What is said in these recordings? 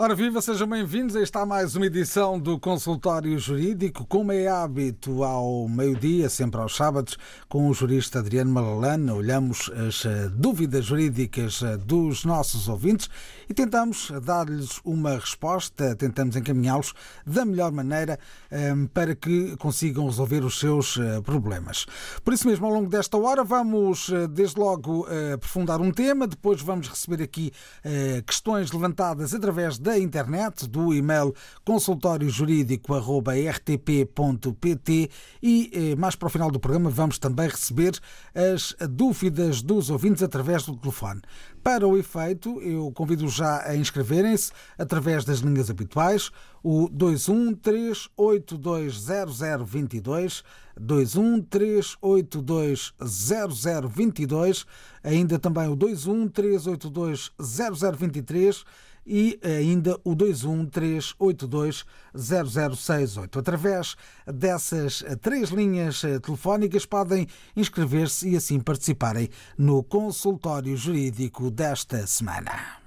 Ora viva, sejam bem-vindos. Aí está mais uma edição do Consultório Jurídico, como é hábito ao meio-dia, sempre aos sábados, com o jurista Adriano Malalana. Olhamos as eh, dúvidas jurídicas eh, dos nossos ouvintes e tentamos dar-lhes uma resposta, tentamos encaminhá-los da melhor maneira eh, para que consigam resolver os seus problemas. Por isso mesmo, ao longo desta hora, vamos desde logo aprofundar um tema, depois vamos receber aqui questões levantadas através da da internet, do e-mail consultóriojurídico.rtp.pt e eh, mais para o final do programa vamos também receber as dúvidas dos ouvintes através do telefone. Para o efeito, eu convido já a inscreverem-se através das linhas habituais, o 213820022, 213820022, ainda também o 213820023 e ainda o 213820068. Através dessas três linhas telefónicas podem inscrever-se e assim participarem no consultório jurídico desta semana.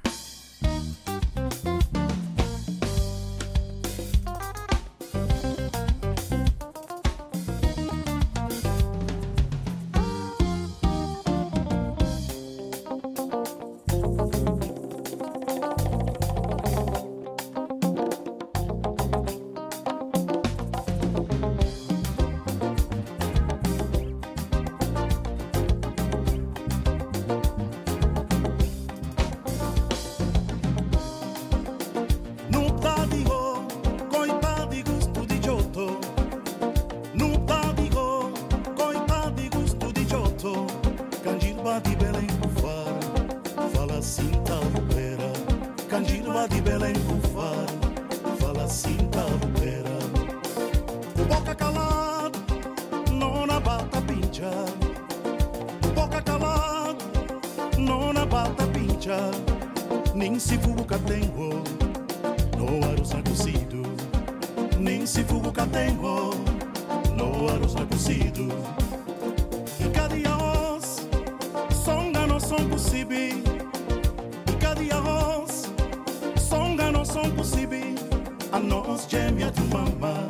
a nós gêmea do mamá,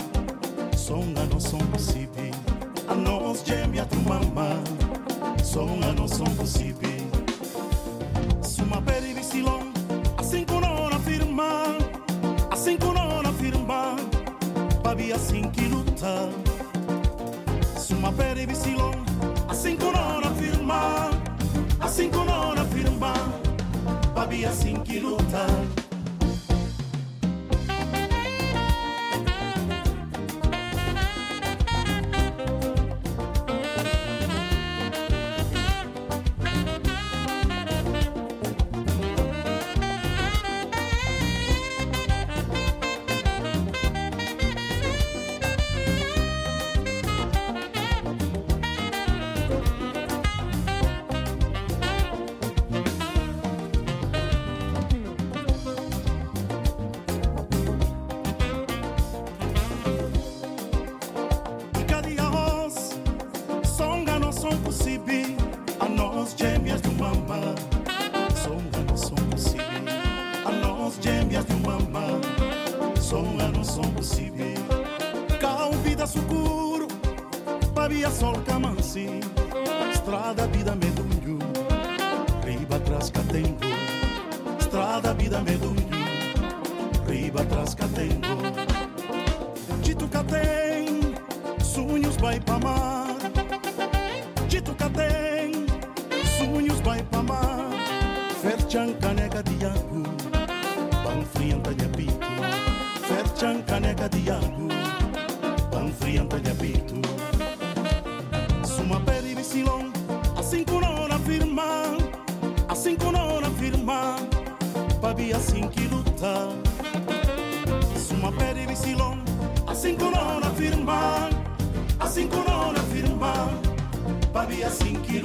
som a nós som possível, a nós gêmea do mamá, som a nós som possível. Suma peribi silom, assim que não afirma, assim que não afirma, babi assim que luta. Suma vici silom, assim que não afirma, assim que não afirma, babi assim que luta. estrada strada vida medugno, riba tras catengo. Dito catem, sonhos vai pra mar. volta Suma peri mi silon Assim que não na Assim que não na firma. Assim, assim que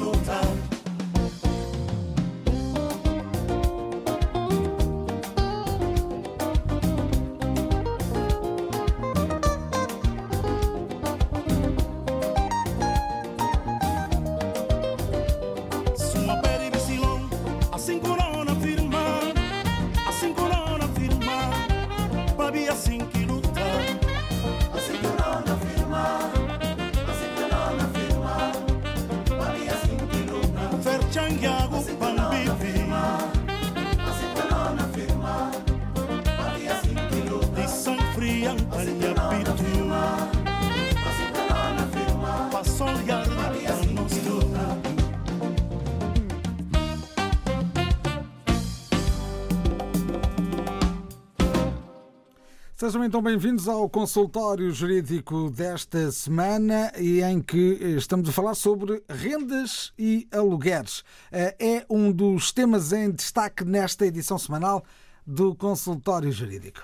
Sejam então bem-vindos ao consultório jurídico desta semana e em que estamos a falar sobre rendas e alugueres. Eh, é um dos temas em destaque nesta edição semanal do consultório jurídico.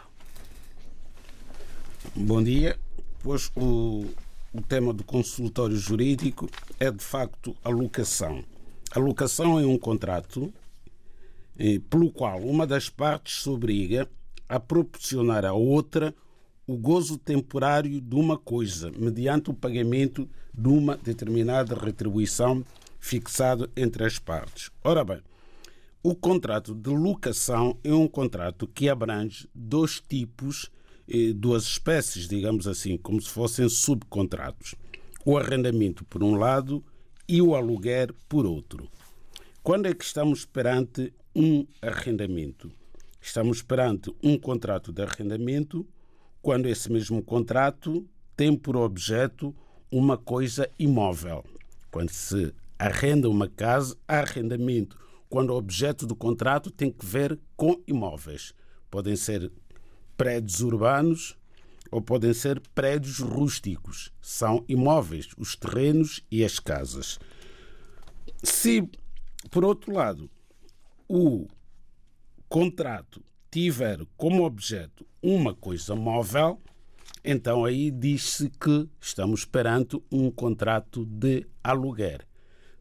Bom dia. Pois o, o tema do consultório jurídico é de facto a locação. A locação é um contrato eh, pelo qual uma das partes se obriga a proporcionar à outra o gozo temporário de uma coisa, mediante o pagamento de uma determinada retribuição fixada entre as partes. Ora bem, o contrato de locação é um contrato que abrange dois tipos, eh, duas espécies, digamos assim, como se fossem subcontratos. O arrendamento por um lado e o aluguer por outro. Quando é que estamos perante um arrendamento? Estamos perante um contrato de arrendamento quando esse mesmo contrato tem por objeto uma coisa imóvel. Quando se arrenda uma casa, há arrendamento. Quando o objeto do contrato tem que ver com imóveis. Podem ser prédios urbanos ou podem ser prédios rústicos. São imóveis, os terrenos e as casas. Se, por outro lado, o contrato tiver como objeto uma coisa móvel, então aí diz-se que estamos perante um contrato de aluguer.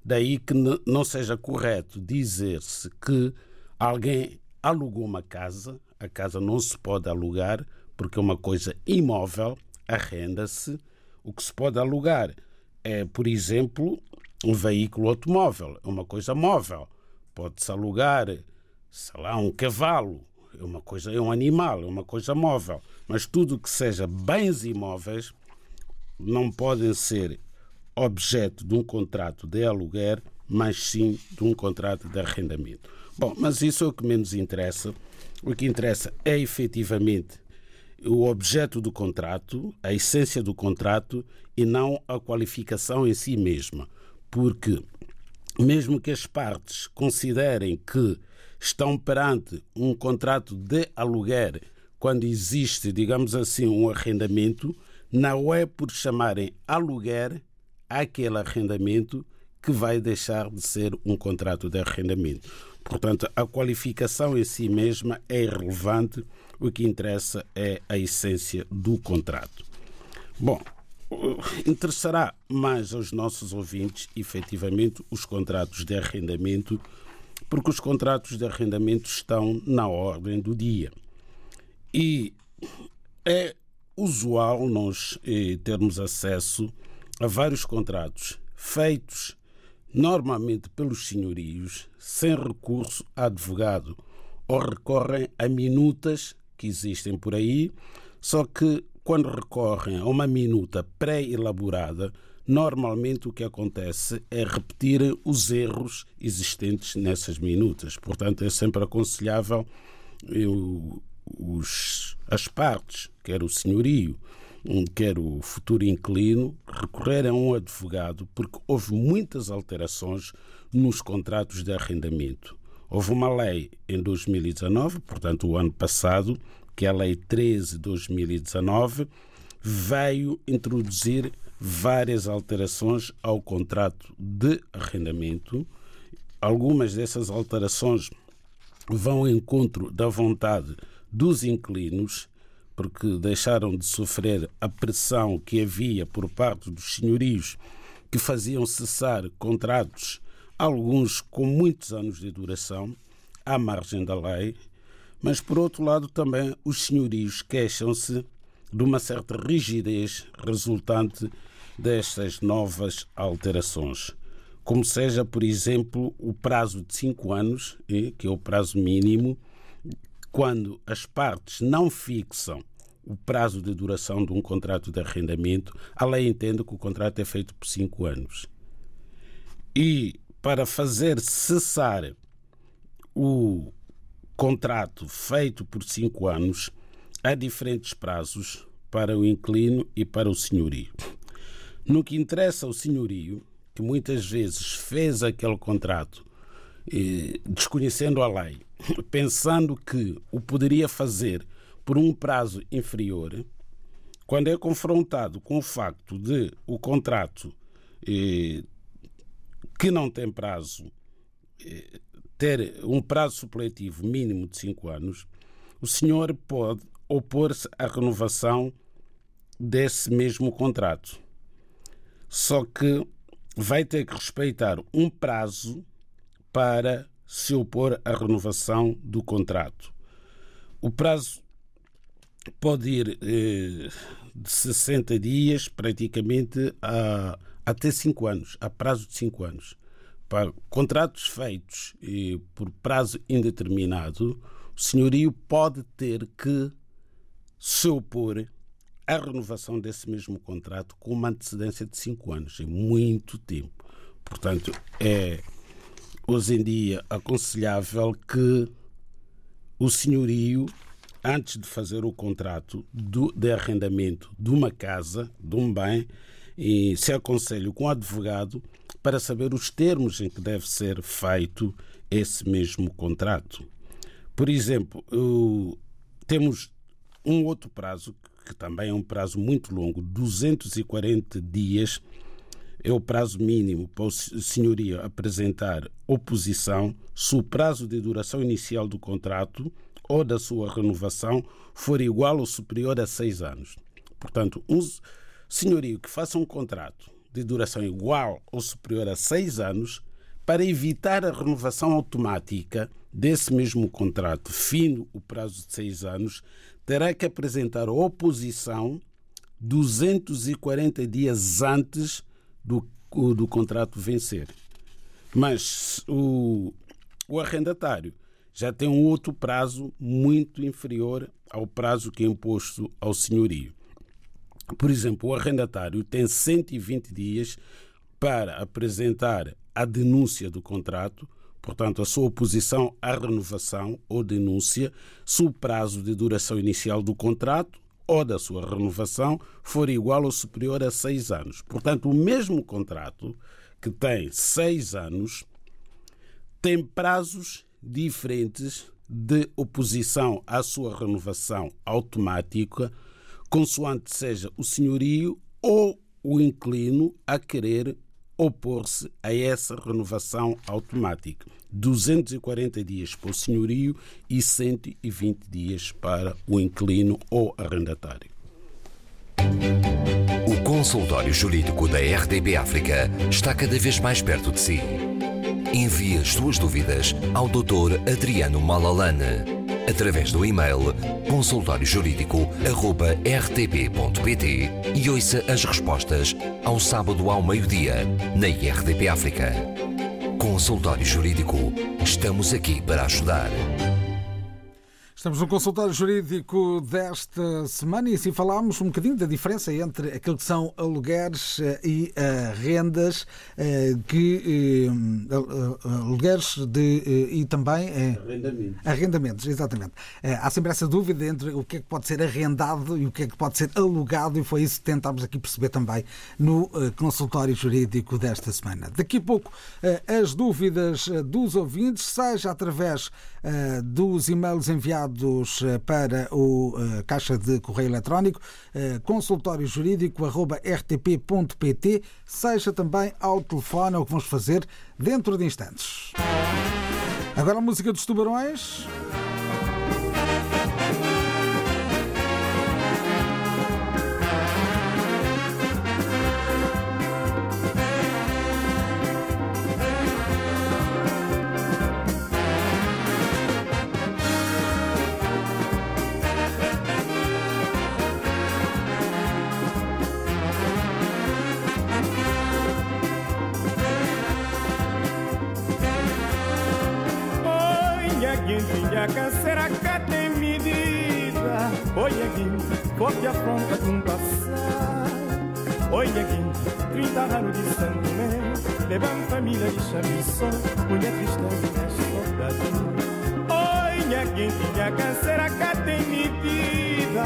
Daí que não seja correto dizer-se que alguém alugou uma casa, a casa não se pode alugar porque é uma coisa imóvel, arrenda-se. O que se pode alugar é, por exemplo, um veículo automóvel, é uma coisa móvel. Pode-se alugar sei lá, um cavalo, é uma coisa, é um animal, é uma coisa móvel. Mas tudo que seja bens imóveis não podem ser objeto de um contrato de aluguer, mas sim de um contrato de arrendamento. Bom, mas isso é o que menos interessa. O que interessa é efetivamente o objeto do contrato, a essência do contrato e não a qualificação em si mesma. Porque, mesmo que as partes considerem que estão perante um contrato de aluguer quando existe, digamos assim, um arrendamento, não é por chamarem aluguer aquele arrendamento que vai deixar de ser um contrato de arrendamento. Portanto, a qualificação em si mesma é irrelevante, o que interessa é a essência do contrato. Bom, interessará mais aos nossos ouvintes, efetivamente, os contratos de arrendamento porque os contratos de arrendamento estão na ordem do dia. E é usual nós eh, termos acesso a vários contratos feitos normalmente pelos senhorios sem recurso a advogado ou recorrem a minutas que existem por aí, só que quando recorrem a uma minuta pré-elaborada, normalmente o que acontece é repetir os erros existentes nessas minutas. Portanto, é sempre aconselhável eu, os, as partes, quer o senhorio, quer o futuro inquilino, recorrerem a um advogado, porque houve muitas alterações nos contratos de arrendamento. Houve uma lei em 2019, portanto, o ano passado, que é a Lei 13 de 2019, veio introduzir várias alterações ao contrato de arrendamento. Algumas dessas alterações vão ao encontro da vontade dos inquilinos, porque deixaram de sofrer a pressão que havia por parte dos senhorios que faziam cessar contratos, alguns com muitos anos de duração, à margem da lei, mas por outro lado também os senhorios queixam-se de uma certa rigidez resultante destas novas alterações. Como seja, por exemplo, o prazo de cinco anos, que é o prazo mínimo, quando as partes não fixam o prazo de duração de um contrato de arrendamento, a lei entende que o contrato é feito por cinco anos. E para fazer cessar o contrato feito por cinco anos, há diferentes prazos para o inquilino e para o senhorio. No que interessa ao senhorio, que muitas vezes fez aquele contrato desconhecendo a lei, pensando que o poderia fazer por um prazo inferior, quando é confrontado com o facto de o contrato que não tem prazo ter um prazo supletivo mínimo de 5 anos, o senhor pode opor-se à renovação desse mesmo contrato. Só que vai ter que respeitar um prazo para se opor à renovação do contrato. O prazo pode ir eh, de 60 dias praticamente a, até 5 anos, a prazo de 5 anos. Para contratos feitos eh, por prazo indeterminado, o senhorio pode ter que se opor à renovação desse mesmo contrato com uma antecedência de 5 anos, é muito tempo. Portanto, é hoje em dia aconselhável que o senhorio, antes de fazer o contrato do, de arrendamento de uma casa, de um bem, e se aconselhe com o advogado para saber os termos em que deve ser feito esse mesmo contrato. Por exemplo, temos um outro prazo, que também é um prazo muito longo, 240 dias, é o prazo mínimo para o senhoria apresentar oposição se o prazo de duração inicial do contrato ou da sua renovação for igual ou superior a seis anos. Portanto, um senhorio que faça um contrato de duração igual ou superior a seis anos, para evitar a renovação automática desse mesmo contrato, fim o prazo de seis anos, terá que apresentar oposição 240 dias antes do, do contrato vencer. Mas o, o arrendatário já tem um outro prazo muito inferior ao prazo que é imposto ao senhorio. Por exemplo, o arrendatário tem 120 dias para apresentar a denúncia do contrato, portanto, a sua oposição à renovação ou denúncia, se o prazo de duração inicial do contrato ou da sua renovação for igual ou superior a seis anos. Portanto, o mesmo contrato, que tem seis anos, tem prazos diferentes de oposição à sua renovação automática, consoante seja o senhorio ou o inclino a querer opor-se a essa renovação automática. 240 dias para o senhorio e 120 dias para o inquilino ou arrendatário. O consultório jurídico da RDB África está cada vez mais perto de si. Envie as suas dúvidas ao Dr. Adriano Malalane através do e-mail consultóriojurídico.rtp.pt e ouça as respostas ao sábado ao meio-dia na IRTP África. Consultório Jurídico. Estamos aqui para ajudar. Estamos no consultório jurídico desta semana e assim falámos um bocadinho da diferença entre aquilo que são alugueres eh, e uh, rendas, uh, que uh, alugueres de, e também arrendamentos. arrendamentos, exatamente. há sempre essa dúvida entre o que é que pode ser arrendado e o que é que pode ser alugado e foi isso que tentámos aqui perceber também no consultório jurídico desta semana. Daqui a pouco as dúvidas dos ouvintes, seja através dos e-mails enviados eh, para o uh, caixa de correio eletrónico uh, consultório jurídico rtp.pt, seja também ao telefone, é o que vamos fazer dentro de instantes. Agora a música dos tubarões. Forte afronta com passar. Oi, aqui, 30 anos de Santo levando família de chamiçó, mulher tristeza e saudade. Oi, aqui, filha, será que tem medida?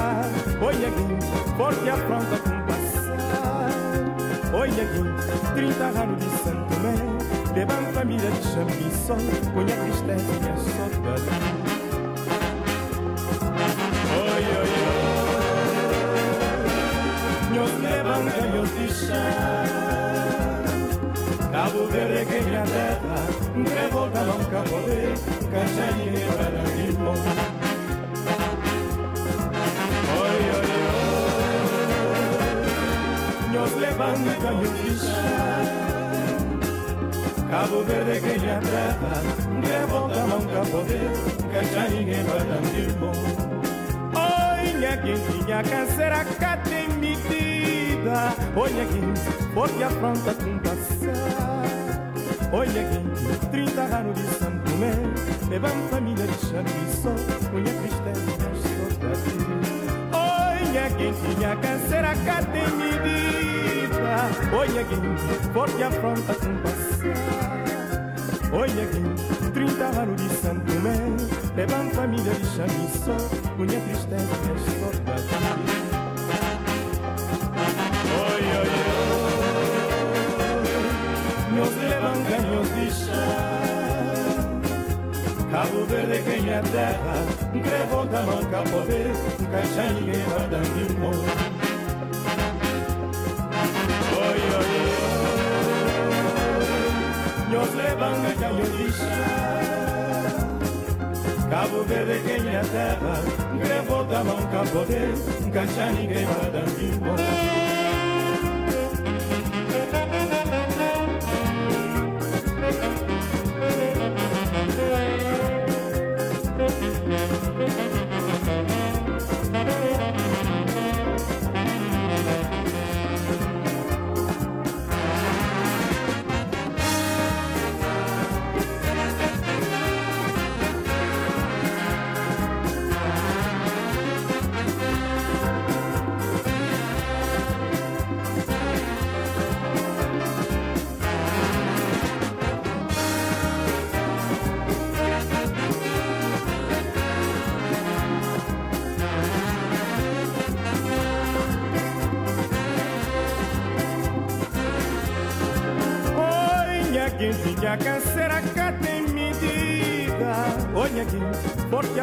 Oi, aqui, forte afronta com passar. Oi, aqui, 30 anos de Santo levando família de chamiçó, mulher tristeza e saudade. De chão. Cabo Verde que minha terra, revolta nunca poder, caixaria para limão. Oi, oi, oi, nos levanta e de chão. Cabo Verde que minha terra, revolta nunca poder, caixaria para limão. Olha quem tinha câncer a tem medida Olha quem porque afronta com passar Olha quem 30 anos de Santo Tomé. Levando família de Xaviçó Olha tristeza só pra ti. Olha quem tinha câncer a tem medida Olha quem porque afronta com passar Olha quem 30 anos de Santo Tomé. Levam família de chamiçó Minha tristeza é só Cabo Verde que minha terra Revolta nunca poder Caixa ninguém vai dar limão Oi, oi, oi. Nos levam ganhos de chá. Cabo Verde que minha terra Revolta nunca poder Caixa ninguém vai dar embora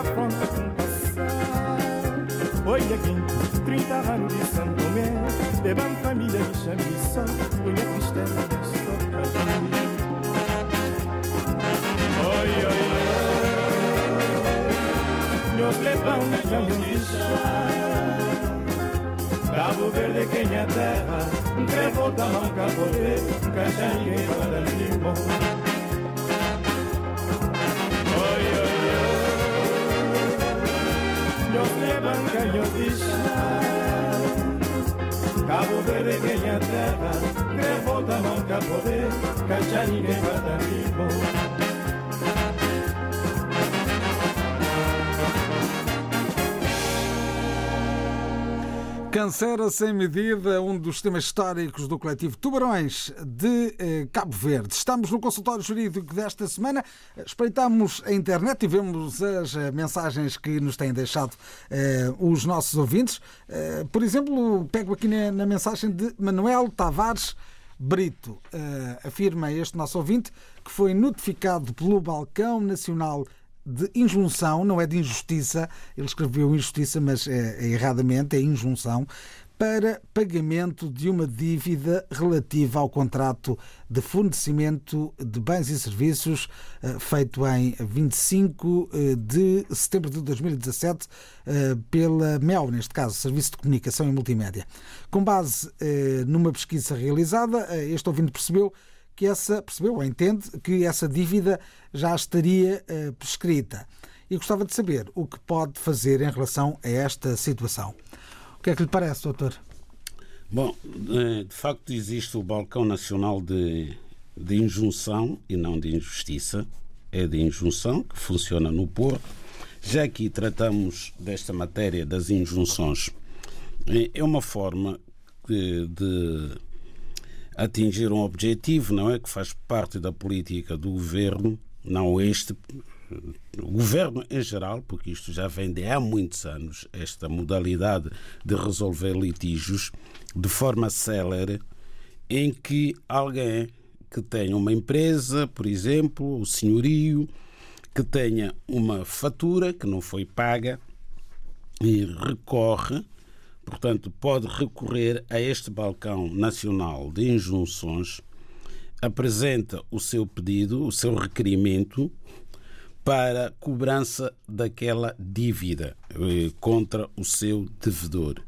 afronta com passar. Olha aqui, 30 anos de São Tomé. Levam família de chamiçó Olha a tristeza só pra ti Oi, oi, oi. Nos levam caminho de chá Cabo Verde que minha terra? Revolta nunca poder Caixa ninguém para limão bancaños Cabo Verde que minha terra Revolta nunca poder Cachar ninguém vai dar Cancera sem medida, um dos temas históricos do coletivo Tubarões de eh, Cabo Verde. Estamos no consultório jurídico desta semana. Espreitamos a internet e vemos as eh, mensagens que nos têm deixado eh, os nossos ouvintes. Eh, por exemplo, pego aqui na, na, mensagem de Manuel Tavares Brito. Eh, afirma este nosso ouvinte que foi notificado pelo Balcão Nacional de injunção, não é de injustiça, ele escreveu injustiça, mas é, é erradamente, é injunção, para pagamento de uma dívida relativa ao contrato de fornecimento de bens e serviços eh, feito em 25 eh, de setembro de 2017 eh, pela MEL, neste caso, Serviço de Comunicação e Multimédia. Com base numa pesquisa realizada, este ouvinte percebeu que essa, percebeu ou entende que essa dívida já estaria uh, prescrita. E gostava de saber o que pode fazer em relação a esta situação. O que é que lhe parece, doutor? Bom, eh, de facto existe o balcão nacional de, de injunção e não de injustiça. É de injunção, que funciona no Porto. Já aqui tratamos desta matéria das injunções. Eh, é uma forma de, de atingir um objetivo, não é? Que faz parte da política do governo, não este, o governo em geral, porque isto já vem de há muitos anos, esta modalidade de resolver litígios de forma célere, em que alguém que tenha uma empresa, por exemplo, o senhorio, que tenha uma fatura que não foi paga e recorre portanto, pode recorrer a este balcão nacional de injunções, apresenta o seu pedido, o seu requerimento para cobrança daquela dívida eh, contra o seu devedor.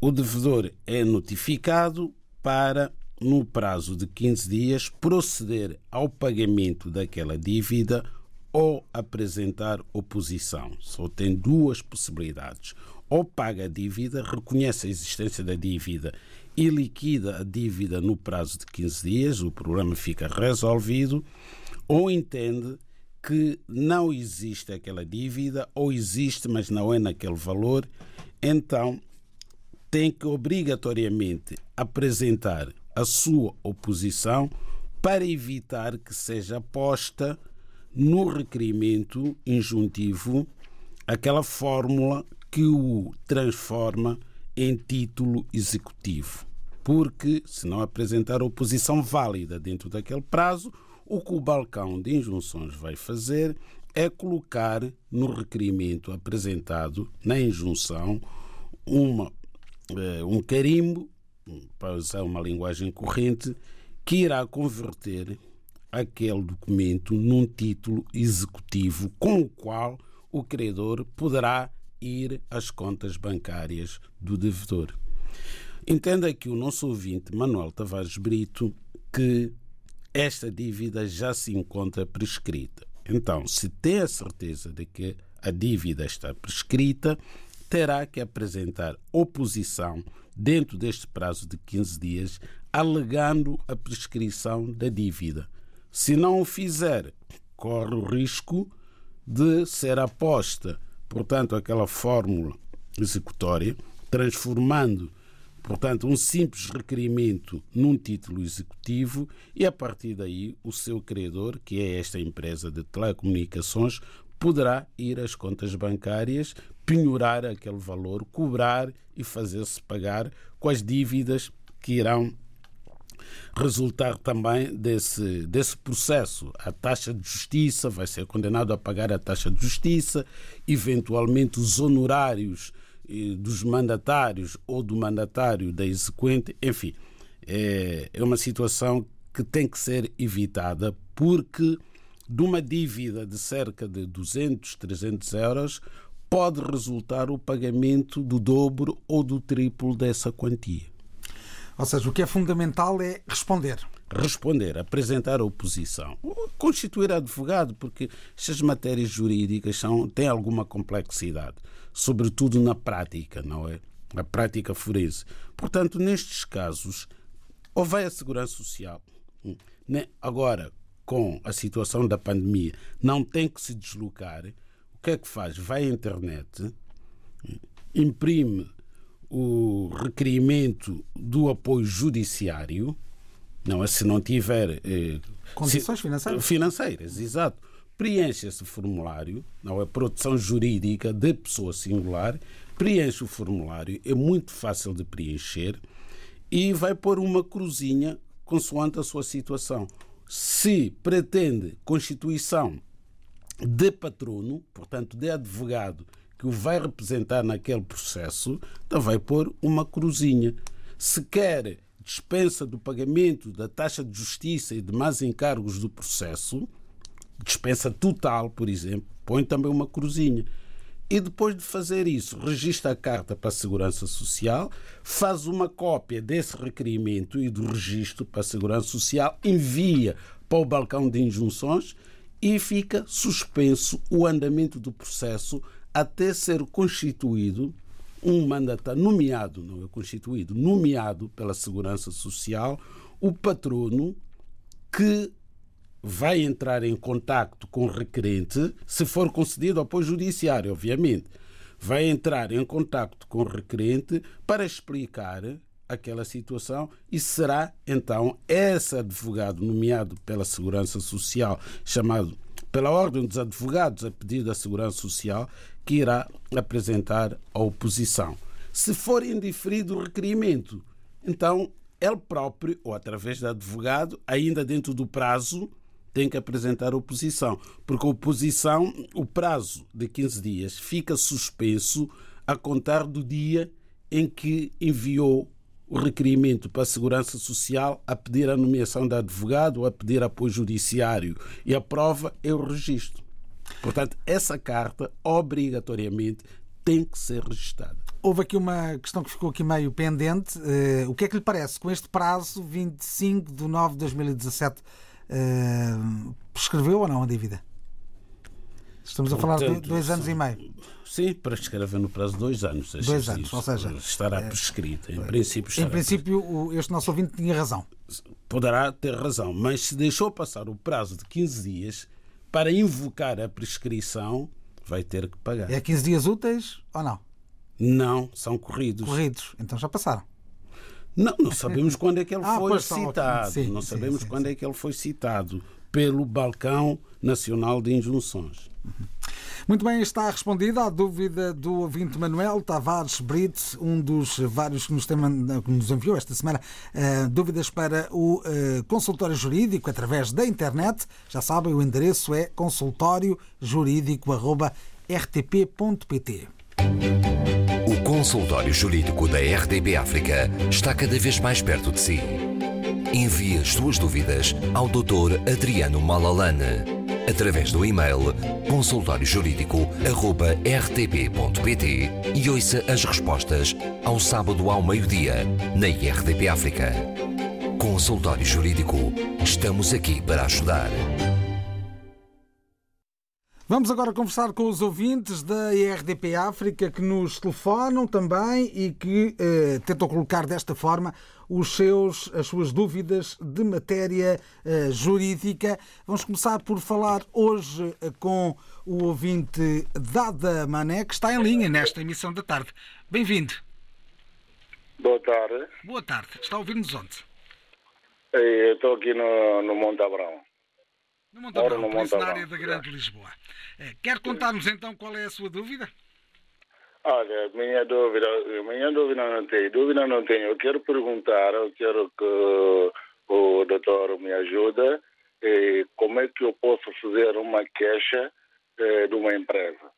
O devedor é notificado para, no prazo de 15 dias, proceder ao pagamento daquela dívida ou apresentar oposição. Só tem duas possibilidades. Ou paga a dívida, reconhece a existência da dívida e liquida a dívida no prazo de 15 dias, o problema fica resolvido, ou entende que não existe aquela dívida, ou existe, mas não é naquele valor, então tem que obrigatoriamente apresentar a sua oposição para evitar que seja posta no requerimento injuntivo aquela fórmula que o transforma em título executivo. Porque, se não apresentar oposição válida dentro daquele prazo, o que o balcão de injunções vai fazer é colocar no requerimento apresentado na injunção uma, eh, um carimbo, para usar uma linguagem corrente, que irá converter aquele documento num título executivo com o qual o credor poderá ir às contas bancárias do devedor. Entenda que o nosso ouvinte Manuel Tavares Brito que esta dívida já se encontra prescrita. Então, se tem a certeza de que a dívida está prescrita, terá que apresentar oposição dentro deste prazo de 15 dias, alegando a prescrição da dívida. Se não o fizer, corre o risco de ser aposta, portanto, aquela fórmula executória, transformando, portanto, um simples requerimento num título executivo e a partir daí o seu credor, que é esta empresa de telecomunicações, poderá ir às contas bancárias, penhorar aquele valor, cobrar e fazer-se pagar com as dívidas que irão resultar também desse, desse processo. A taxa de justiça vai ser condenado a pagar a taxa de justiça, eventualmente os honorários eh, dos mandatários ou do mandatário da exequente, enfim, é, é uma situação que tem que ser evitada porque de uma dívida de cerca de 200, 300 euros pode resultar o pagamento do dobro ou do triplo dessa quantia. Ou seja, o que é fundamental é responder. Responder, apresentar a oposição, constituir advogado, porque estas matérias jurídicas são, têm alguma complexidade, sobretudo na prática, não é? A prática forense. Portanto, nestes casos, ou vai a Segurança Social, hum, né? agora, com a situação da pandemia, não tem que se deslocar, o que é que faz? Vai à internet, hum, imprime o requerimento do apoio judiciário, não é se não tiver eh, condições financeiras. Financeiras, exato. Preenche esse formulário, não é produção jurídica de pessoa singular, preenche o formulário, é muito fácil de preencher e vai pôr uma cruzinha consoante a sua situação. Se pretende constituição de patrono, portanto de advogado que o vai representar naquele processo, então vai pôr uma cruzinha. Se quer dispensa do pagamento da taxa de justiça e demais encargos do processo, dispensa total, por exemplo, põe também uma cruzinha. E depois de fazer isso, registra a carta para a Segurança Social, faz uma cópia desse requerimento e do registro para a Segurança Social, envia para o balcão de injunções e fica suspenso o andamento do processo até ser constituído um mandatário nomeado, não é constituído, nomeado pela Segurança Social, o patrono que vai entrar em contacto com o requerente, se for concedido apoio judiciário, obviamente, vai entrar em contacto com o requerente para explicar aquela situação e será então esse advogado nomeado pela Segurança Social, chamado pela Ordem dos Advogados a pedido da Segurança Social, que irá apresentar a oposição. Se for indiferido o requerimento, então ele próprio, ou através de advogado, ainda dentro do prazo, tem que apresentar oposição. Porque a oposição, o prazo de 15 dias, fica suspenso a contar do dia em que enviou o requerimento para a Segurança Social a pedir a nomeação de advogado, a pedir apoio judiciário. E a prova é o registro. Portanto, essa carta, obrigatoriamente, tem que ser registrada. Houve aqui uma questão que ficou aqui meio pendente. Uh, o que é que lhe parece? Com este prazo, 25 de 9 de 2017, uh, prescreveu ou não a dívida? Estamos a falar de dois anos e meio. Sim, para escrever no prazo de dois anos. Dois anos, ou seja... Estará é, prescrito. Em princípio estará Em princípio, este nosso ouvinte tinha razão. Poderá ter razão, mas se deixou passar o prazo de 15 dias para invocar a prescrição, vai ter que pagar. É 15 dias úteis ou não? Não, são corridos. Corridos, então já passaram. Não, não sabemos quando é que ele ah, foi citado. Sim, não sabemos sim, quando é que ele foi citado pelo Balcão Nacional de Injunções. Muito bem, está respondida a dúvida do ouvinte Manuel Tavares Brito, um dos vários que nos, tem, que nos enviou esta semana uh, dúvidas para o uh, consultório jurídico através da internet. Já sabem, o endereço é consultóriojurídico.rtp.pt. O consultório jurídico da RDB África está cada vez mais perto de si. Envie as suas dúvidas ao Dr. Adriano Malalane através do e-mail consultóriojurídico.rtp.pt e ouça as respostas ao sábado ao meio-dia na IRTP África. Consultório Jurídico. Estamos aqui para ajudar. Vamos agora conversar com os ouvintes da IRDP África que nos telefonam também e que eh, tentam colocar desta forma os seus, as suas dúvidas de matéria eh, jurídica. Vamos começar por falar hoje eh, com o ouvinte Dada Mané, que está em linha nesta emissão da tarde. Bem-vindo. Boa tarde. Boa tarde. Está a ouvir-nos onde? Eu estou aqui no, no Monte Abrão. No Monte Abrão, no Monte na área da Grande Lisboa. Quer contar-nos então qual é a sua dúvida? Olha, minha dúvida, minha dúvida não tenho, dúvida não tenho. Eu quero perguntar, eu quero que o doutor me ajude, como é que eu posso fazer uma queixa eh, de uma empresa?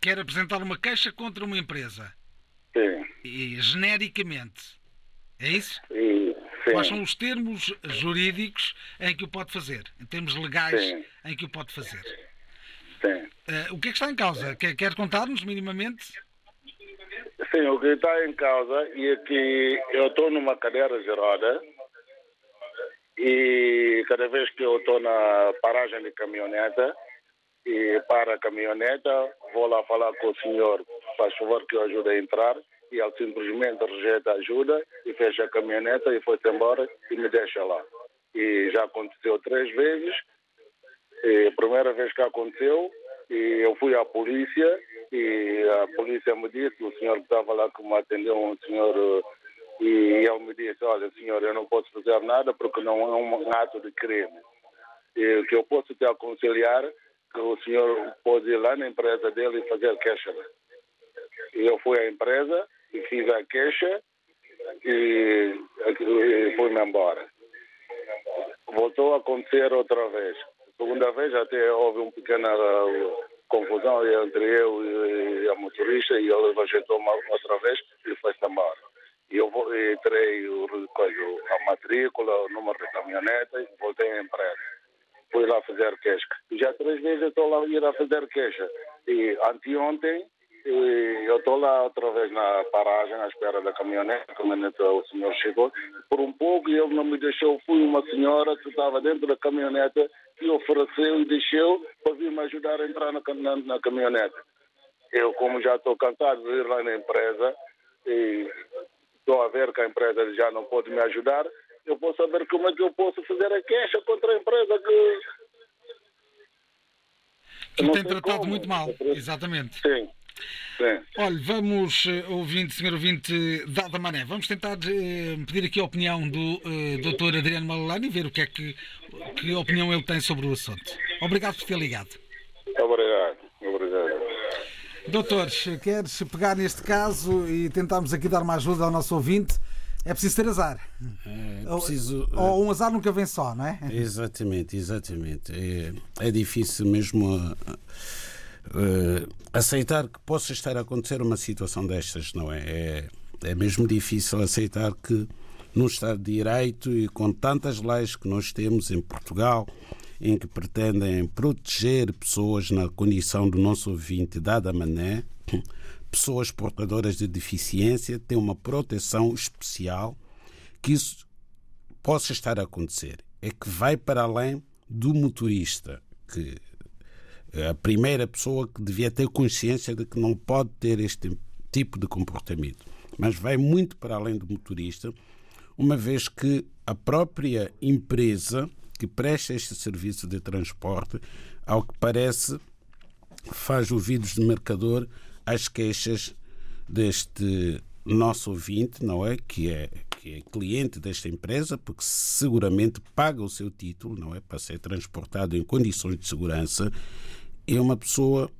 Quer apresentar uma queixa contra uma empresa? Sim. E, genericamente, é isso? Sim. Sim. Quais são os termos jurídicos em que o pode fazer? Em termos legais Sim. em que o pode fazer? Sim. Uh, o que é que está em causa? Quer, quer contar-nos minimamente? Sim, o que está em causa é que eu estou numa cadeira de roda e cada vez que eu estou na paragem de caminhoneta e para a caminhoneta, vou lá falar com o senhor, faz favor que eu ajude a entrar e ele simplesmente rejeita a ajuda e fecha a caminhoneta e foi-se embora e me deixa lá. E já aconteceu três vezes. E a primeira vez que aconteceu, e eu fui à polícia e a polícia me disse, o senhor que estava lá que me atendeu, um senhor, e ele me disse, olha senhor, eu não posso fazer nada porque não é um ato de crime. E o que eu posso te aconselhar que o senhor pode ir lá na empresa dele e fazer queixa. E eu fui à empresa e fiz a queixa e, fui-me embora. Voltou a acontecer outra vez. Segunda vez até houve uma pequena uh, confusão entre eu e, a motorista e ele rejeitou-me outra vez e foi-se embora. E eu entrei a matrícula, o número de caminhoneta e voltei à empresa. Fui lá fazer queixa. Já três vezes estou lá a ir a fazer queixa. E anteontem e eu estou lá outra vez na paragem, à espera da caminhonete. A caminhonete, o senhor chegou. Por um pouco ele não me deixou. Fui uma senhora que estava dentro da caminhonete que ofereceu e deixou para vir me ajudar a entrar na, na, na caminhonete. Eu, como já estou cansado de ir lá na empresa e estou a ver que a empresa já não pode me ajudar, eu posso saber como é que eu posso fazer a queixa contra a empresa que. Que tem tratado como. muito mal, exatamente. Sim. Sim. Olha, vamos, eh, ouvinte, senhor ouvinte, Dada Mané, vamos tentar uh, pedir aqui a opinião do uh, Dr. Adriano Malalani e ver o que é que, que opinião ele tem sobre o assunto. Obrigado por ter ligado. Obrigado, obrigado. Doutor, queres pegar neste caso e tentarmos aqui dar uma ajuda ao nosso ouvinte? É preciso ter azar. É preciso... ou, ou, um azar nunca vem só, não é? Exatamente, exatamente. É, é difícil mesmo. Uh, uh, aceitar que possa estar a acontecer uma situação destas, não é? É, é mesmo difícil aceitar que num Estado de Direito e com tantas leis que nós temos em Portugal, em que pretendem proteger pessoas na condição do nosso ouvinte dada mané, pessoas portadoras de deficiência têm uma proteção especial que isso possa estar a acontecer. É que vai para além do motorista, que a primeira pessoa que devia ter consciência de que não pode ter este tipo de comportamento. Mas vai muito para além do motorista, uma vez que a própria empresa que presta este serviço de transporte, ao que parece, faz ouvidos de mercador às queixas deste nosso ouvinte, não é? Que é, que é cliente desta empresa, porque seguramente paga o seu título, não é? Para ser transportado em condições de segurança, é uma pessoa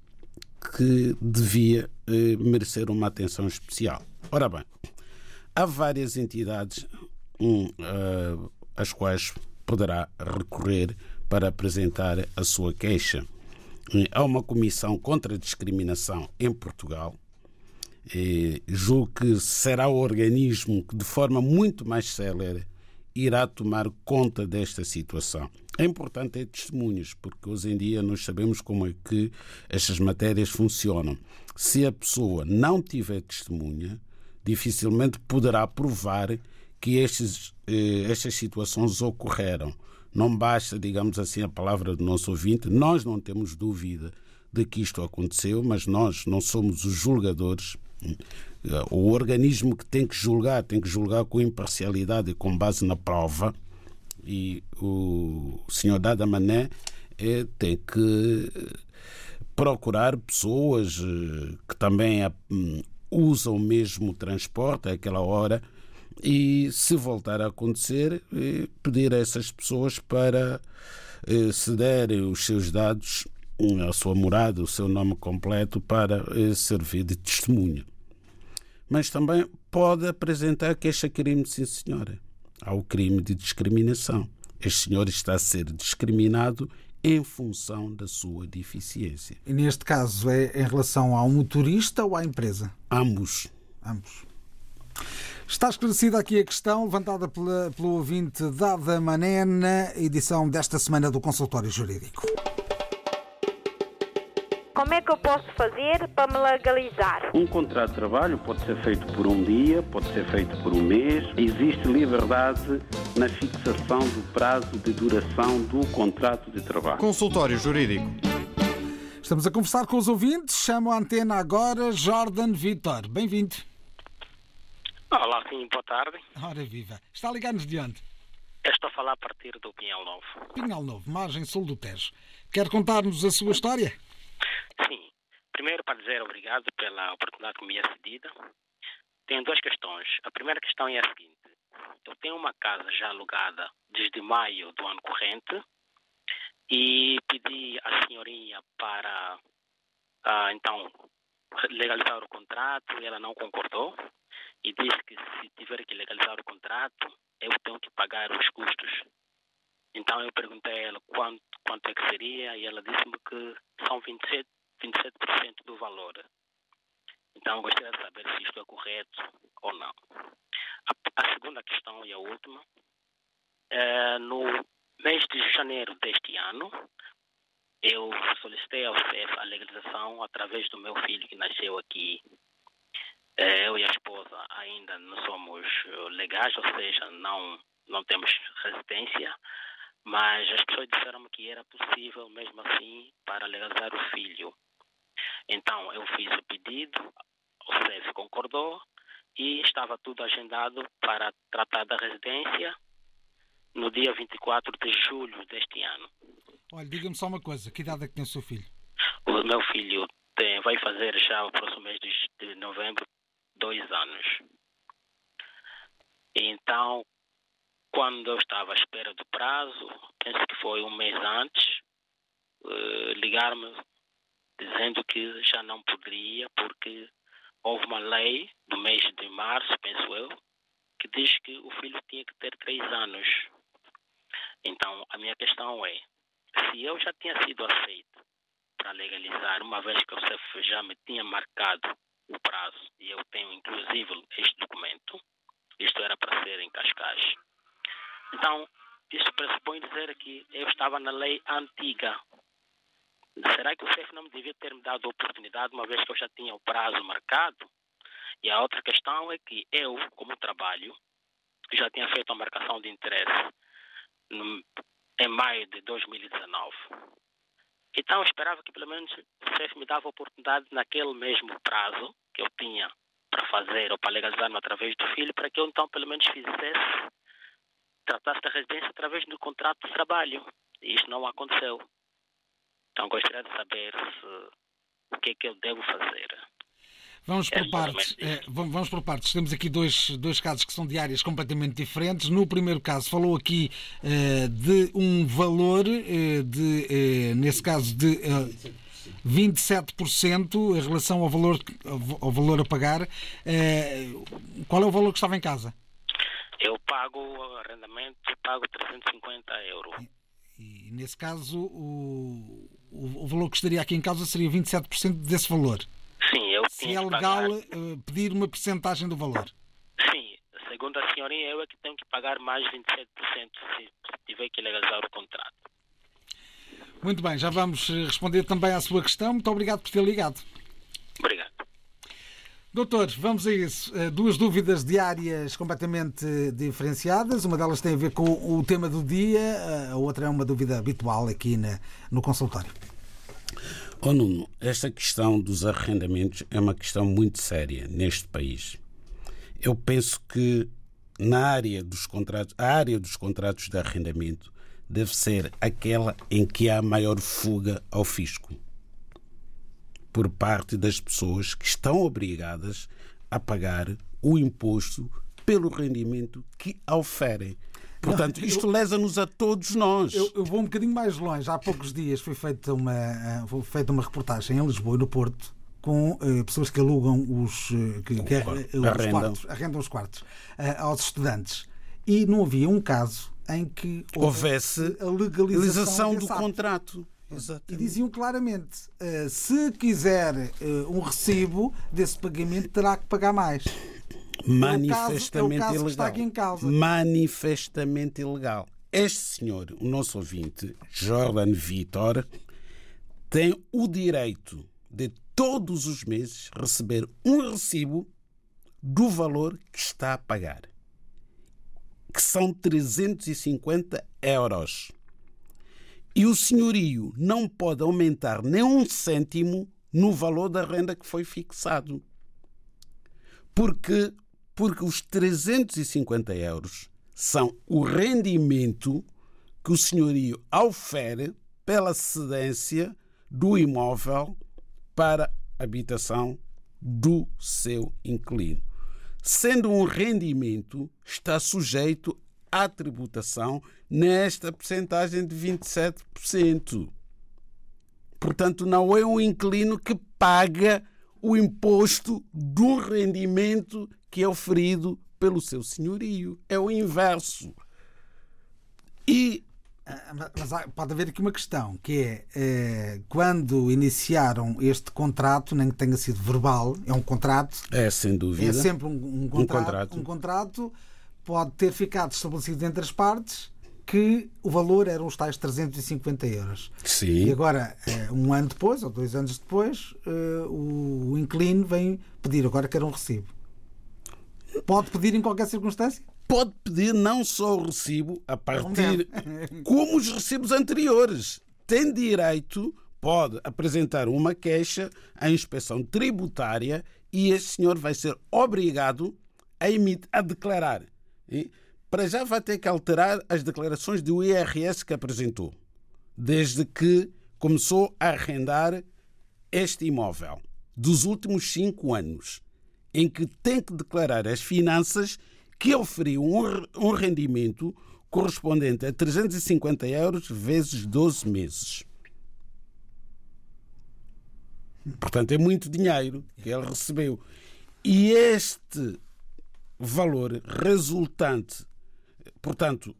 que devia eh, merecer uma atenção especial. Ora bem, há várias entidades um, uh, às quais poderá recorrer para apresentar a sua queixa. Há uma comissão contra a discriminação em Portugal. E julgo que será o organismo que, de forma muito mais célere, irá tomar conta desta situação. É importante ter testemunhos, porque hoje em dia nós sabemos como é que estas matérias funcionam. Se a pessoa não tiver testemunha, dificilmente poderá provar que estes, eh, estas situações ocorreram. Não basta, digamos assim, a palavra do nosso ouvinte. Nós não temos dúvida de que isto aconteceu, mas nós não somos os julgadores. O organismo que tem que julgar tem que julgar com imparcialidade e com base na prova. E o senhor Dada Mané é, tem que procurar pessoas eh, que também hum, usam o mesmo transporte àquela hora e, se voltar a acontecer, eh, pedir a essas pessoas para eh, se os seus dados, a sua morada, o seu nome completo, para eh, servir de testemunha. Mas também pode apresentar queixa-crime, sim, senhora. Há o crime de discriminação. Este senhor está a ser discriminado em função da sua deficiência. E neste caso é em relação ao motorista ou à empresa? Ambos. Ambos. Está esclarecida aqui a questão levantada pela, pelo ouvinte Dada Mané na edição desta semana do Consultório Jurídico. Como é que eu posso fazer para me legalizar? Um contrato de trabalho pode ser feito por um dia, pode ser feito por um mês. Existe liberdade na fixação do prazo de duração do contrato de trabalho. Consultório Jurídico. Estamos a conversar com os ouvintes. Chamo a antena agora Jordan Vitor. Bem-vindo. Olá, sim, boa tarde. Ora viva. Está a ligar-nos de onde? Eu estou a falar a partir do Pinhal Novo. Pinhal Novo, margem sul do Tejo. Quer contar-nos a sua história? Sim. Primeiro, para dizer obrigado pela oportunidade que me é cedida. Tenho duas questões. A primeira questão é a seguinte. Eu tenho uma casa já alugada desde maio do ano corrente e pedi à senhorinha para, ah, então, legalizar o contrato e ela não concordou e disse que se tiver que legalizar o contrato, eu tenho que pagar os custos. Então eu perguntei a ela quanto, quanto é que seria e ela disse-me que são 27, 27% do valor. Então gostaria de saber se isto é correto ou não. A, a segunda questão e a última. É, no mês de janeiro deste ano, eu solicitei ao CEF a legalização através do meu filho que nasceu aqui é, eu e a esposa ainda não somos eh, legais, ou seja, não, não temos residência, mas as pessoas disseram que era possível mesmo assim para legalizar o filho. Então eu fiz o pedido, o CEF concordou e estava tudo agendado para tratar da residência no dia 24 de julho deste ano. Olha, diga-me só uma coisa, que idade é que tem o seu filho? O meu filho tem, vai fazer já o próximo mês de novembro dois anos. Então, quando eu estava à espera do prazo, penso que foi um mês antes, uh, ligar-me dizendo que já não poderia, porque houve uma lei do mês de março, penso eu, que diz que o filho tinha que ter três anos. Então, a minha questão é: se eu já tinha sido aceito para legalizar, uma vez que o CEF já me tinha marcado o prazo e eu tenho inclusive este documento, isto era para ser em Cascais. Então, isso pressupõe dizer que eu estava na lei antiga. Será que o CEF não me devia ter me dado a oportunidade, uma vez que eu já tinha o prazo marcado? E a outra questão é que eu, como trabalho, já tinha feito a marcação de interesse no, em maio de 2019. Então eu esperava que pelo menos o CEF me dava a oportunidade naquele mesmo prazo que eu tinha para fazer ou para legalizar-me através do filho, para que eu então pelo menos fizesse, tratasse da residência através do contrato de trabalho. E isto não aconteceu. Então gostaria de saber se, o que é que eu devo fazer. Vamos por partes. É, vamos por partes. Temos aqui dois, dois casos que são de áreas completamente diferentes. No primeiro caso, falou aqui uh, de um valor, uh, de, nesse caso, de 27% em relação ao valor, ao valor a pagar. qual é o valor que estava em casa? Eu pago arrendamento, pago 350 euros. E, e nesse caso, o, o, o valor que estaria aqui em casa seria 27% desse valor? Sim, eu Se é legal pagar... Eh, pedir uma percentagem do valor? Sim, segundo a senhorinha, eu é que tenho que pagar mais 27% se tiver que legalizar o contrato. Muito bem, já vamos eh, responder também à sua questão. Muito obrigado por ter ligado. Obrigado. Doutor, vamos a isso. Eh, duas dúvidas diárias completamente diferenciadas. Uma delas tem a ver com o tema do dia, a outra é uma dúvida habitual aqui no consultório. Oh Nuno, esta questão dos arrendamentos é uma questão muito séria neste país. Eu penso que na área dos contratos, a área dos contratos de arrendamento deve ser aquela em que há maior fuga ao fisco por parte das pessoas que estão obrigadas a pagar o imposto pelo rendimento que oferem. Portanto, isto lesa-nos a todos nós. Eu, eu, vou um bocadinho mais longe. Há poucos dias foi feita uma, eh, foi feita uma reportagem em Lisboa e no Porto com uh, pessoas que alugam os, uh, que, que, uh, os arrendam. quartos, arrendam os quartos aos estudantes. E não havia um caso em que houvesse, a legalização do ato. contrato. Exatamente. E diziam claramente: se quiser um recibo desse pagamento, terá que pagar mais manifestamente é caso, é ilegal. Manifestamente ilegal. Este senhor, o nosso ouvinte, Jordan Vitor, tem o direito de todos os meses receber um recibo do valor que está a pagar, que são 350 euros. E o senhorio não pode aumentar nem um cêntimo no valor da renda que foi fixado. Porque porque os 350 euros são o rendimento que o senhorio ofere pela cedência do imóvel para habitação do seu inquilino. Sendo um rendimento, está sujeito à tributação nesta percentagem de 27%. Portanto, não é o inquilino que paga o imposto do rendimento que é oferido pelo seu senhorio. É o inverso. E ah, mas pode haver aqui uma questão, que é, é, quando iniciaram este contrato, nem que tenha sido verbal, é um contrato. É, sem dúvida. É sempre um, um, contrato, um contrato. Um contrato pode ter ficado estabelecido entre as partes que o valor eram os tais 350 euros. Sim. E agora, eh, um ano depois, ou dois anos depois, eh, o inquilino vem pedir, agora quer um recibo. Pode pedir em qualquer circunstância? Pode pedir não só o recibo, a partir como os recibos anteriores. Tem direito, pode apresentar uma queixa à inspeção tributária e esse senhor vai ser obrigado a, emitir, a declarar. Para já vai ter que alterar as declarações do IRS que apresentou, desde que começou a arrendar este imóvel, dos últimos cinco anos em que tem que declarar as finanças que oferiu um rendimento correspondente a 350 euros vezes 12 meses. Portanto, é muito dinheiro que ele recebeu. E este valor resultante, portanto,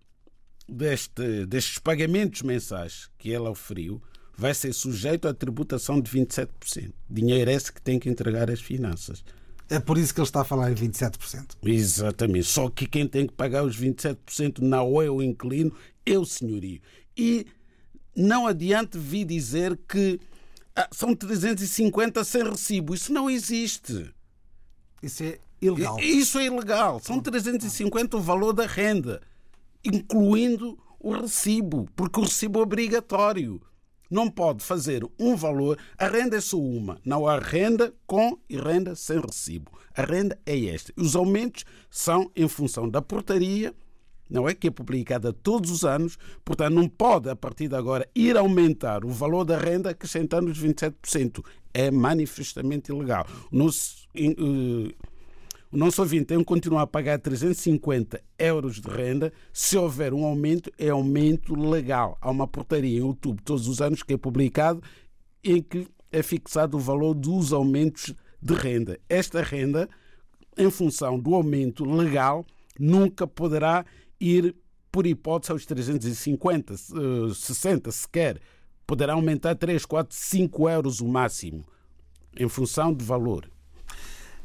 deste, destes pagamentos mensais que ele oferiu, vai ser sujeito à tributação de 27%. Dinheiro esse que tem que entregar as finanças. É por isso que ele está a falar em 27%. Exatamente. Só que quem tem que pagar os 27% não é o inquilino, é o senhorio. E não adianta vir dizer que ah, são 350 sem recibo. Isso não existe. Isso é ilegal. Isso é ilegal. São 350 o valor da renda, incluindo o recibo, porque o recibo é obrigatório. Não pode fazer um valor. A renda é só uma. Não há renda com e renda sem recibo. A renda é esta. Os aumentos são em função da portaria, não é que é publicada todos os anos, portanto não pode a partir de agora ir aumentar o valor da renda acrescentando os 27%. É manifestamente ilegal. Nos, uh, o nosso ouvinte tem que continuar a pagar 350 euros de renda. Se houver um aumento, é aumento legal. Há uma portaria em outubro, todos os anos, que é publicado, em que é fixado o valor dos aumentos de renda. Esta renda, em função do aumento legal, nunca poderá ir, por hipótese, aos 350, 60 sequer. Poderá aumentar 3, 4, 5 euros o máximo, em função do valor.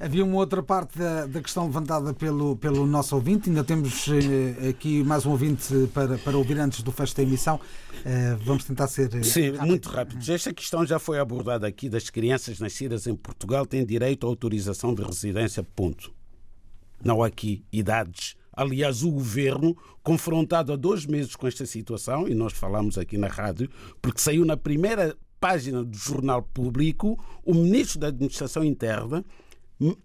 Havia uma outra parte da, da, questão levantada pelo, pelo nosso ouvinte. Ainda temos eh, aqui mais um ouvinte para, para ouvir antes do fecho da emissão. Eh, vamos tentar ser. Eh, Sim, rápido. muito rápido. Esta questão já foi abordada aqui das crianças nascidas em Portugal têm direito à autorização de residência, ponto. Não há aqui idades. Aliás, o governo, confrontado há dois meses com esta situação, e nós falamos aqui na rádio, porque saiu na primeira página do Jornal Público, o ministro da Administração Interna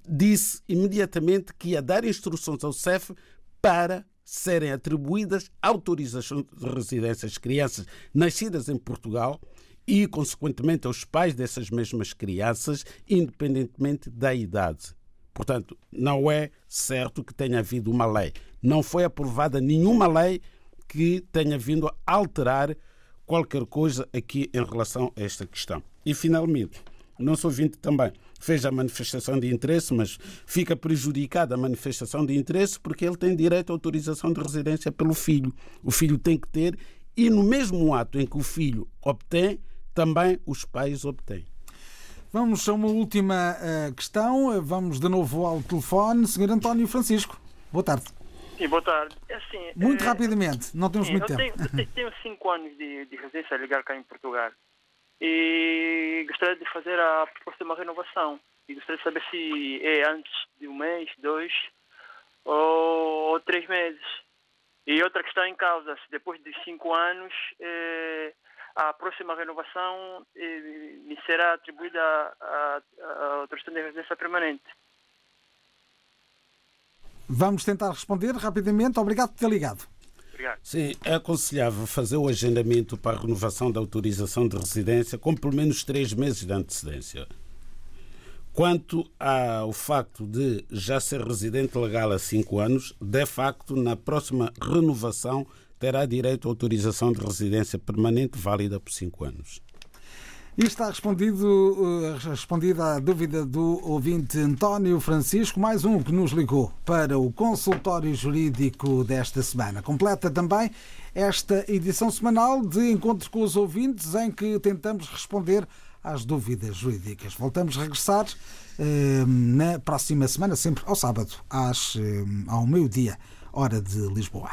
disse imediatamente que ia dar instruções ao CEF para serem atribuídas autorizações de residência às crianças nascidas em Portugal e, consequentemente, aos pais dessas mesmas crianças, independentemente da idade. Portanto, não é certo que tenha havido uma lei. Não foi aprovada nenhuma lei que tenha vindo a alterar qualquer coisa aqui em relação a esta questão. E, finalmente, o nosso ouvinte também fez a manifestação de interesse, mas fica prejudicada a manifestação de interesse porque ele tem direito à autorização de residência pelo filho. O filho tem que ter, e no mesmo ato em que o filho obtém, também os pais obtêm. Vamos a uma última uh, questão. Vamos de novo ao telefone. Senhor António Francisco, boa tarde. Sim, boa tarde. É assim, muito é... rapidamente, não temos Sim, muito eu tempo. Tenho, tenho cinco anos de, de residência legal cá em Portugal e gostaria de fazer a proposta de uma renovação. E gostaria de saber se é antes de um mês, dois ou, ou três meses. E outra questão em causa, se depois de cinco anos eh, a próxima renovação eh, me será atribuída a autorização de residência permanente. Vamos tentar responder rapidamente. Obrigado por ter ligado. Obrigado. Sim, é aconselhável fazer o agendamento para a renovação da autorização de residência com pelo menos três meses de antecedência. Quanto ao facto de já ser residente legal há cinco anos, de facto, na próxima renovação terá direito à autorização de residência permanente válida por cinco anos. E está respondido, eh, respondida a dúvida do ouvinte António Francisco, mais um que nos ligou para o consultório jurídico desta semana. Completa também esta edição semanal de Encontro com os Ouvintes, em que tentamos responder às dúvidas jurídicas. Voltamos a regressar eh, na próxima semana, sempre ao sábado, às, eh, ao meio-dia, hora de Lisboa.